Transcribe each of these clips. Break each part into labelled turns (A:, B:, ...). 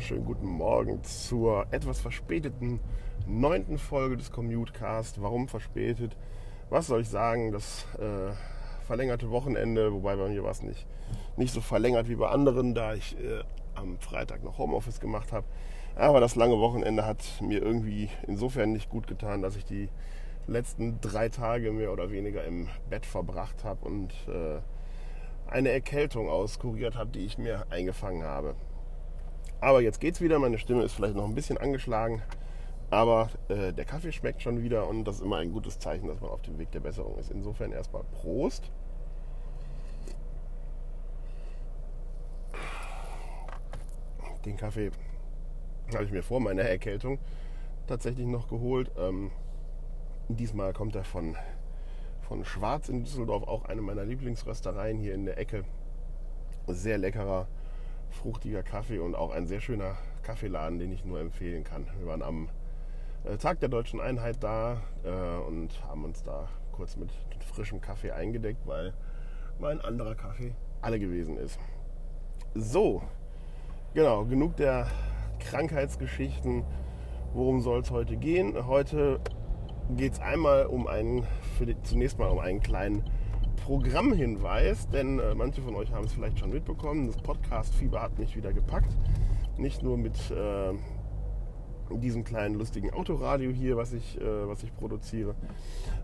A: wunderschönen guten Morgen zur etwas verspäteten neunten Folge des Commutecast. Warum verspätet? Was soll ich sagen? Das äh, verlängerte Wochenende, wobei bei mir war es nicht, nicht so verlängert wie bei anderen, da ich äh, am Freitag noch Homeoffice gemacht habe. Aber das lange Wochenende hat mir irgendwie insofern nicht gut getan, dass ich die letzten drei Tage mehr oder weniger im Bett verbracht habe und äh, eine Erkältung auskuriert habe, die ich mir eingefangen habe. Aber jetzt geht's wieder. Meine Stimme ist vielleicht noch ein bisschen angeschlagen. Aber äh, der Kaffee schmeckt schon wieder und das ist immer ein gutes Zeichen, dass man auf dem Weg der Besserung ist. Insofern erstmal Prost. Den Kaffee habe ich mir vor meiner Erkältung tatsächlich noch geholt. Ähm, diesmal kommt er von, von Schwarz in Düsseldorf, auch eine meiner Lieblingsröstereien hier in der Ecke. Sehr leckerer fruchtiger Kaffee und auch ein sehr schöner Kaffeeladen, den ich nur empfehlen kann. Wir waren am äh, Tag der deutschen Einheit da äh, und haben uns da kurz mit frischem Kaffee eingedeckt, weil mein anderer Kaffee alle gewesen ist. So, genau, genug der Krankheitsgeschichten. Worum soll es heute gehen? Heute geht es einmal um einen, zunächst mal um einen kleinen Programmhinweis, denn äh, manche von euch haben es vielleicht schon mitbekommen. Das Podcast-Fieber hat mich wieder gepackt. Nicht nur mit äh, diesem kleinen lustigen Autoradio hier, was ich, äh, was ich produziere,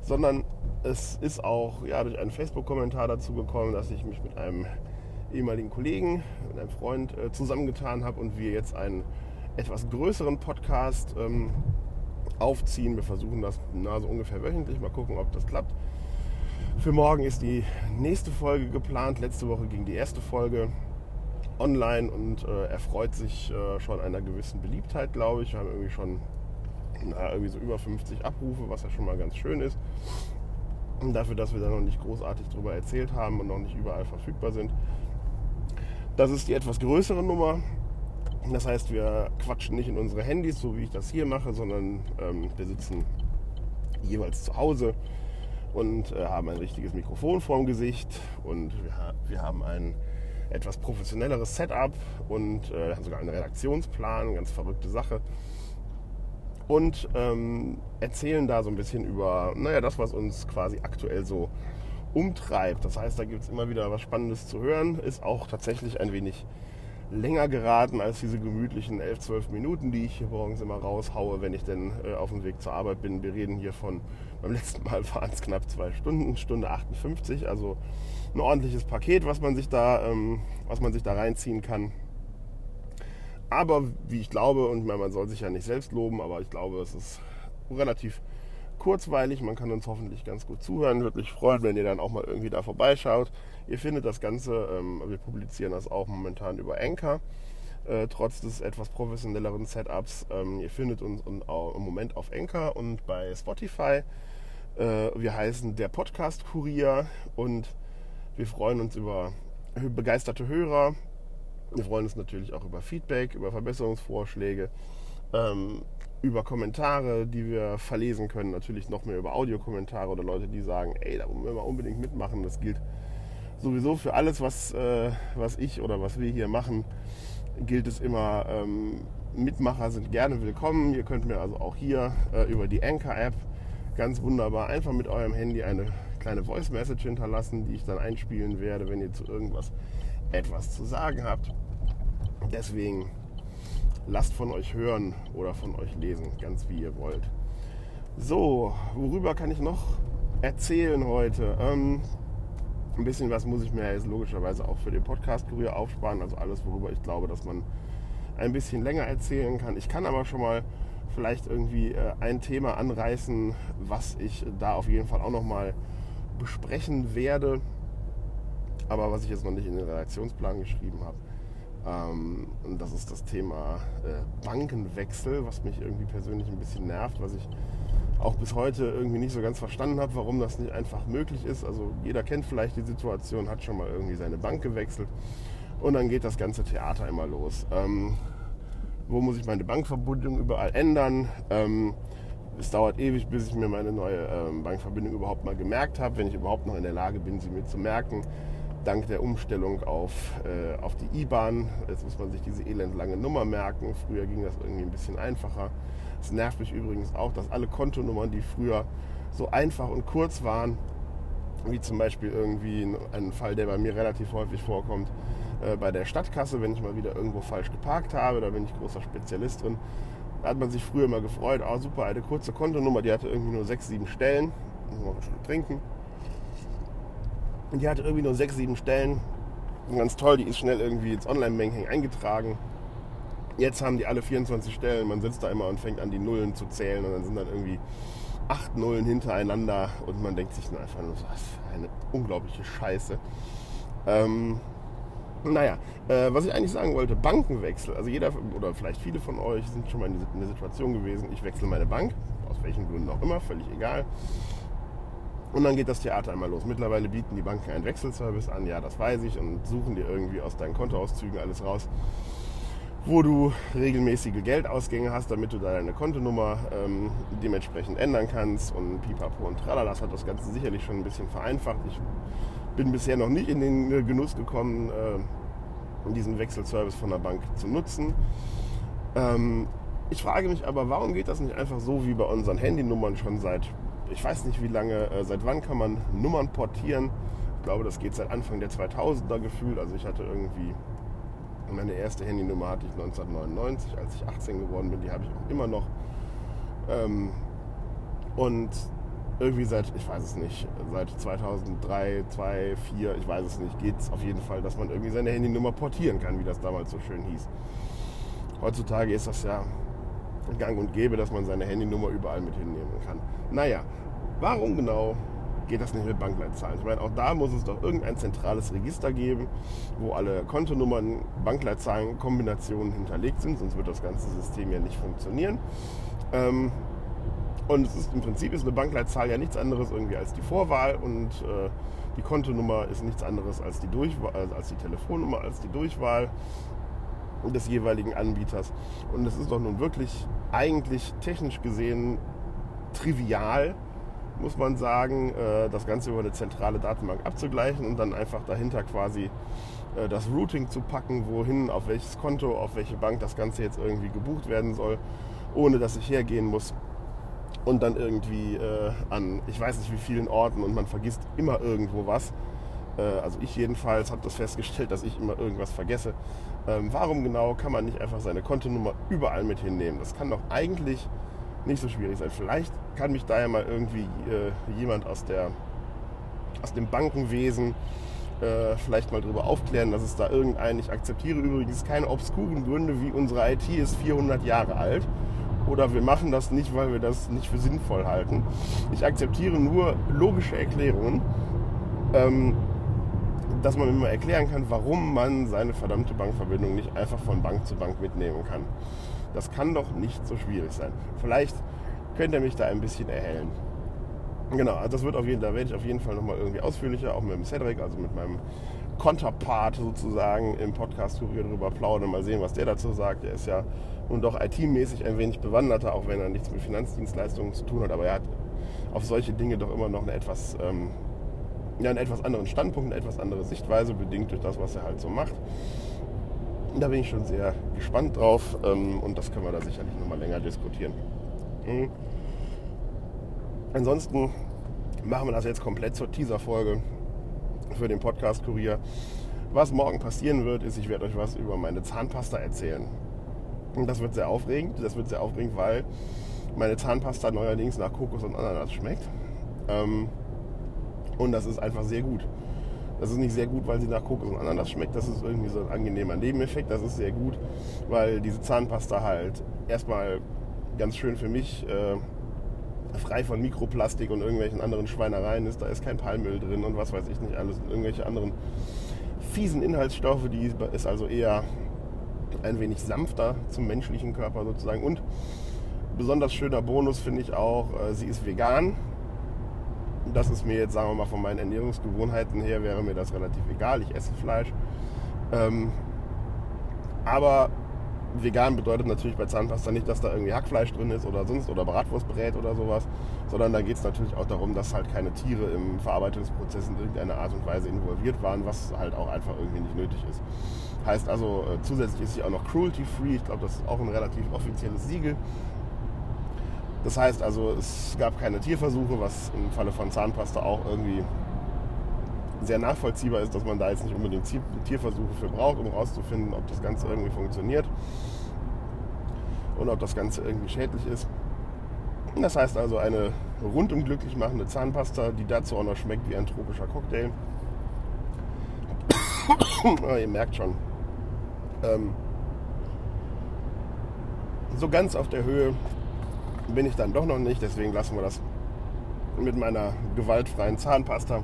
A: sondern es ist auch ja, durch einen Facebook-Kommentar dazu gekommen, dass ich mich mit einem ehemaligen Kollegen, mit einem Freund äh, zusammengetan habe und wir jetzt einen etwas größeren Podcast ähm, aufziehen. Wir versuchen das na, so ungefähr wöchentlich. Mal gucken, ob das klappt. Für morgen ist die nächste Folge geplant. Letzte Woche ging die erste Folge online und äh, erfreut sich äh, schon einer gewissen Beliebtheit, glaube ich. Wir haben irgendwie schon na, irgendwie so über 50 Abrufe, was ja schon mal ganz schön ist. Und dafür, dass wir da noch nicht großartig drüber erzählt haben und noch nicht überall verfügbar sind. Das ist die etwas größere Nummer. Das heißt, wir quatschen nicht in unsere Handys, so wie ich das hier mache, sondern ähm, wir sitzen jeweils zu Hause und äh, haben ein richtiges Mikrofon vorm Gesicht und wir, wir haben ein etwas professionelleres Setup und äh, haben sogar einen Redaktionsplan, ganz verrückte Sache. Und ähm, erzählen da so ein bisschen über, naja, das, was uns quasi aktuell so umtreibt. Das heißt, da gibt es immer wieder was Spannendes zu hören. Ist auch tatsächlich ein wenig länger geraten als diese gemütlichen 11, 12 Minuten, die ich hier morgens immer raushaue, wenn ich denn äh, auf dem Weg zur Arbeit bin. Wir reden hier von, beim letzten Mal waren es knapp zwei Stunden, Stunde 58, also ein ordentliches Paket, was man sich da, ähm, was man sich da reinziehen kann. Aber wie ich glaube, und ich meine, man soll sich ja nicht selbst loben, aber ich glaube, es ist relativ kurzweilig. Man kann uns hoffentlich ganz gut zuhören. Würde mich freuen, wenn ihr dann auch mal irgendwie da vorbeischaut. Ihr findet das Ganze, ähm, wir publizieren das auch momentan über Anchor. Äh, trotz des etwas professionelleren Setups. Ähm, ihr findet uns im Moment auf Anchor und bei Spotify. Äh, wir heißen der Podcast Kurier und wir freuen uns über begeisterte Hörer. Wir freuen uns natürlich auch über Feedback, über Verbesserungsvorschläge, ähm, über Kommentare, die wir verlesen können. Natürlich noch mehr über Audiokommentare oder Leute, die sagen, ey, da wollen wir mal unbedingt mitmachen. Das gilt sowieso für alles, was, äh, was ich oder was wir hier machen, gilt es immer, ähm, Mitmacher sind gerne willkommen. Ihr könnt mir also auch hier äh, über die Anchor-App ganz wunderbar einfach mit eurem Handy eine kleine Voice Message hinterlassen, die ich dann einspielen werde, wenn ihr zu irgendwas etwas zu sagen habt. Deswegen lasst von euch hören oder von euch lesen, ganz wie ihr wollt. So, worüber kann ich noch erzählen heute? Ähm, ein bisschen was muss ich mir jetzt logischerweise auch für den Podcast Kurier aufsparen, also alles, worüber ich glaube, dass man ein bisschen länger erzählen kann. Ich kann aber schon mal vielleicht irgendwie äh, ein Thema anreißen, was ich da auf jeden Fall auch noch mal besprechen werde, aber was ich jetzt noch nicht in den Redaktionsplan geschrieben habe. Ähm, und das ist das Thema äh, Bankenwechsel, was mich irgendwie persönlich ein bisschen nervt, was ich auch bis heute irgendwie nicht so ganz verstanden habe, warum das nicht einfach möglich ist. Also jeder kennt vielleicht die Situation, hat schon mal irgendwie seine Bank gewechselt und dann geht das ganze Theater immer los. Ähm, wo muss ich meine Bankverbindung überall ändern? Ähm, es dauert ewig, bis ich mir meine neue ähm, Bankverbindung überhaupt mal gemerkt habe, wenn ich überhaupt noch in der Lage bin, sie mir zu merken. Dank der Umstellung auf, äh, auf die IBAN. Jetzt muss man sich diese elendlange Nummer merken. Früher ging das irgendwie ein bisschen einfacher. Es nervt mich übrigens auch, dass alle Kontonummern, die früher so einfach und kurz waren, wie zum Beispiel irgendwie ein Fall, der bei mir relativ häufig vorkommt, äh, bei der Stadtkasse, wenn ich mal wieder irgendwo falsch geparkt habe, da bin ich großer Spezialist drin. Da hat man sich früher immer gefreut, oh super, eine kurze Kontonummer, die hatte irgendwie nur sechs, sieben Stellen. Muss man schon trinken. Und die hatte irgendwie nur sechs, sieben Stellen. Und ganz toll, die ist schnell irgendwie ins Online-Banking eingetragen. Jetzt haben die alle 24 Stellen. Man sitzt da immer und fängt an, die Nullen zu zählen. Und dann sind dann irgendwie acht Nullen hintereinander. Und man denkt sich nur einfach nur, was für eine unglaubliche Scheiße. Ähm, naja, äh, was ich eigentlich sagen wollte, Bankenwechsel. Also jeder oder vielleicht viele von euch sind schon mal in der Situation gewesen, ich wechsle meine Bank, aus welchen Gründen auch immer, völlig egal. Und dann geht das Theater einmal los. Mittlerweile bieten die Banken einen Wechselservice an, ja, das weiß ich, und suchen dir irgendwie aus deinen Kontoauszügen alles raus, wo du regelmäßige Geldausgänge hast, damit du deine Kontonummer ähm, dementsprechend ändern kannst. Und pipapo und tralala, das hat das Ganze sicherlich schon ein bisschen vereinfacht. Ich bin bisher noch nicht in den äh, Genuss gekommen, äh, diesen Wechselservice von der Bank zu nutzen. Ähm, ich frage mich aber, warum geht das nicht einfach so wie bei unseren Handynummern schon seit, ich weiß nicht wie lange, äh, seit wann kann man Nummern portieren? Ich glaube, das geht seit Anfang der 2000er gefühlt. Also ich hatte irgendwie, meine erste Handynummer hatte ich 1999, als ich 18 geworden bin, die habe ich auch immer noch. Ähm, und irgendwie seit, ich weiß es nicht, seit 2003, 2, 4, ich weiß es nicht, geht es auf jeden Fall, dass man irgendwie seine Handynummer portieren kann, wie das damals so schön hieß. Heutzutage ist das ja gang und gäbe, dass man seine Handynummer überall mit hinnehmen kann. Naja, warum genau geht das nicht mit Bankleitzahlen? Ich meine, auch da muss es doch irgendein zentrales Register geben, wo alle Kontonummern, Bankleitzahlen, Kombinationen hinterlegt sind, sonst wird das ganze System ja nicht funktionieren. Ähm, und ist im Prinzip ist eine Bankleitzahl ja nichts anderes irgendwie als die Vorwahl und äh, die Kontonummer ist nichts anderes als die Durchwahl, als die Telefonnummer, als die Durchwahl des jeweiligen Anbieters. Und es ist doch nun wirklich eigentlich technisch gesehen trivial, muss man sagen, äh, das Ganze über eine zentrale Datenbank abzugleichen und dann einfach dahinter quasi äh, das Routing zu packen, wohin, auf welches Konto, auf welche Bank das Ganze jetzt irgendwie gebucht werden soll, ohne dass ich hergehen muss und dann irgendwie äh, an ich weiß nicht wie vielen Orten und man vergisst immer irgendwo was. Äh, also ich jedenfalls habe das festgestellt, dass ich immer irgendwas vergesse. Ähm, warum genau kann man nicht einfach seine Kontonummer überall mit hinnehmen? Das kann doch eigentlich nicht so schwierig sein. Vielleicht kann mich da ja mal irgendwie äh, jemand aus, der, aus dem Bankenwesen äh, vielleicht mal darüber aufklären, dass es da irgendein, ich akzeptiere übrigens keine obskuren Gründe, wie unsere IT ist 400 Jahre alt oder wir machen das nicht, weil wir das nicht für sinnvoll halten. Ich akzeptiere nur logische Erklärungen, ähm, dass man mal erklären kann, warum man seine verdammte Bankverbindung nicht einfach von Bank zu Bank mitnehmen kann. Das kann doch nicht so schwierig sein. Vielleicht könnt ihr mich da ein bisschen erhellen. Genau, also das wird auf jeden, da werde ich auf jeden Fall nochmal irgendwie ausführlicher, auch mit dem Cedric, also mit meinem Konterpart sozusagen im Podcast darüber plaudern, mal sehen, was der dazu sagt. Der ist ja und doch IT-mäßig ein wenig bewanderter, auch wenn er nichts mit Finanzdienstleistungen zu tun hat. Aber er hat auf solche Dinge doch immer noch eine etwas, ähm, ja, einen etwas anderen Standpunkt, eine etwas andere Sichtweise, bedingt durch das, was er halt so macht. Da bin ich schon sehr gespannt drauf ähm, und das können wir da sicherlich nochmal länger diskutieren. Mhm. Ansonsten machen wir das jetzt komplett zur Teaser-Folge für den Podcast-Kurier. Was morgen passieren wird, ist, ich werde euch was über meine Zahnpasta erzählen. Und das wird sehr aufregend. Das wird sehr aufregend, weil meine Zahnpasta neuerdings nach Kokos und Ananas schmeckt. Ähm, und das ist einfach sehr gut. Das ist nicht sehr gut, weil sie nach Kokos und Ananas schmeckt. Das ist irgendwie so ein angenehmer Nebeneffekt. Das ist sehr gut, weil diese Zahnpasta halt erstmal ganz schön für mich äh, frei von Mikroplastik und irgendwelchen anderen Schweinereien ist. Da ist kein Palmöl drin und was weiß ich nicht alles. Und irgendwelche anderen fiesen Inhaltsstoffe. Die ist also eher ein wenig sanfter zum menschlichen Körper sozusagen. Und besonders schöner Bonus finde ich auch, äh, sie ist vegan. Das ist mir jetzt, sagen wir mal, von meinen Ernährungsgewohnheiten her wäre mir das relativ egal. Ich esse Fleisch. Ähm, aber vegan bedeutet natürlich bei Zahnpasta nicht, dass da irgendwie Hackfleisch drin ist oder sonst oder Bratwurstbrät oder sowas, sondern da geht es natürlich auch darum, dass halt keine Tiere im Verarbeitungsprozess in irgendeiner Art und Weise involviert waren, was halt auch einfach irgendwie nicht nötig ist. Heißt also, äh, zusätzlich ist sie auch noch cruelty-free. Ich glaube, das ist auch ein relativ offizielles Siegel. Das heißt also, es gab keine Tierversuche, was im Falle von Zahnpasta auch irgendwie sehr nachvollziehbar ist, dass man da jetzt nicht unbedingt Tierversuche für braucht, um herauszufinden, ob das Ganze irgendwie funktioniert und ob das Ganze irgendwie schädlich ist. Das heißt also eine rundum glücklich machende Zahnpasta, die dazu auch noch schmeckt wie ein tropischer Cocktail. oh, ihr merkt schon, ähm, so ganz auf der Höhe bin ich dann doch noch nicht, deswegen lassen wir das mit meiner gewaltfreien Zahnpasta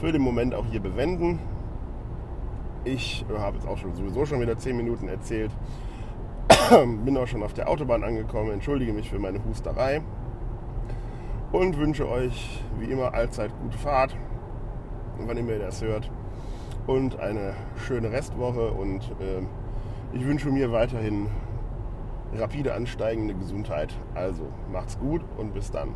A: für den Moment auch hier bewenden. Ich habe jetzt auch schon sowieso schon wieder 10 Minuten erzählt. Bin auch schon auf der Autobahn angekommen, entschuldige mich für meine Husterei und wünsche euch wie immer allzeit gute Fahrt, wann ihr das hört und eine schöne Restwoche und äh, ich wünsche mir weiterhin rapide ansteigende Gesundheit. Also macht's gut und bis dann.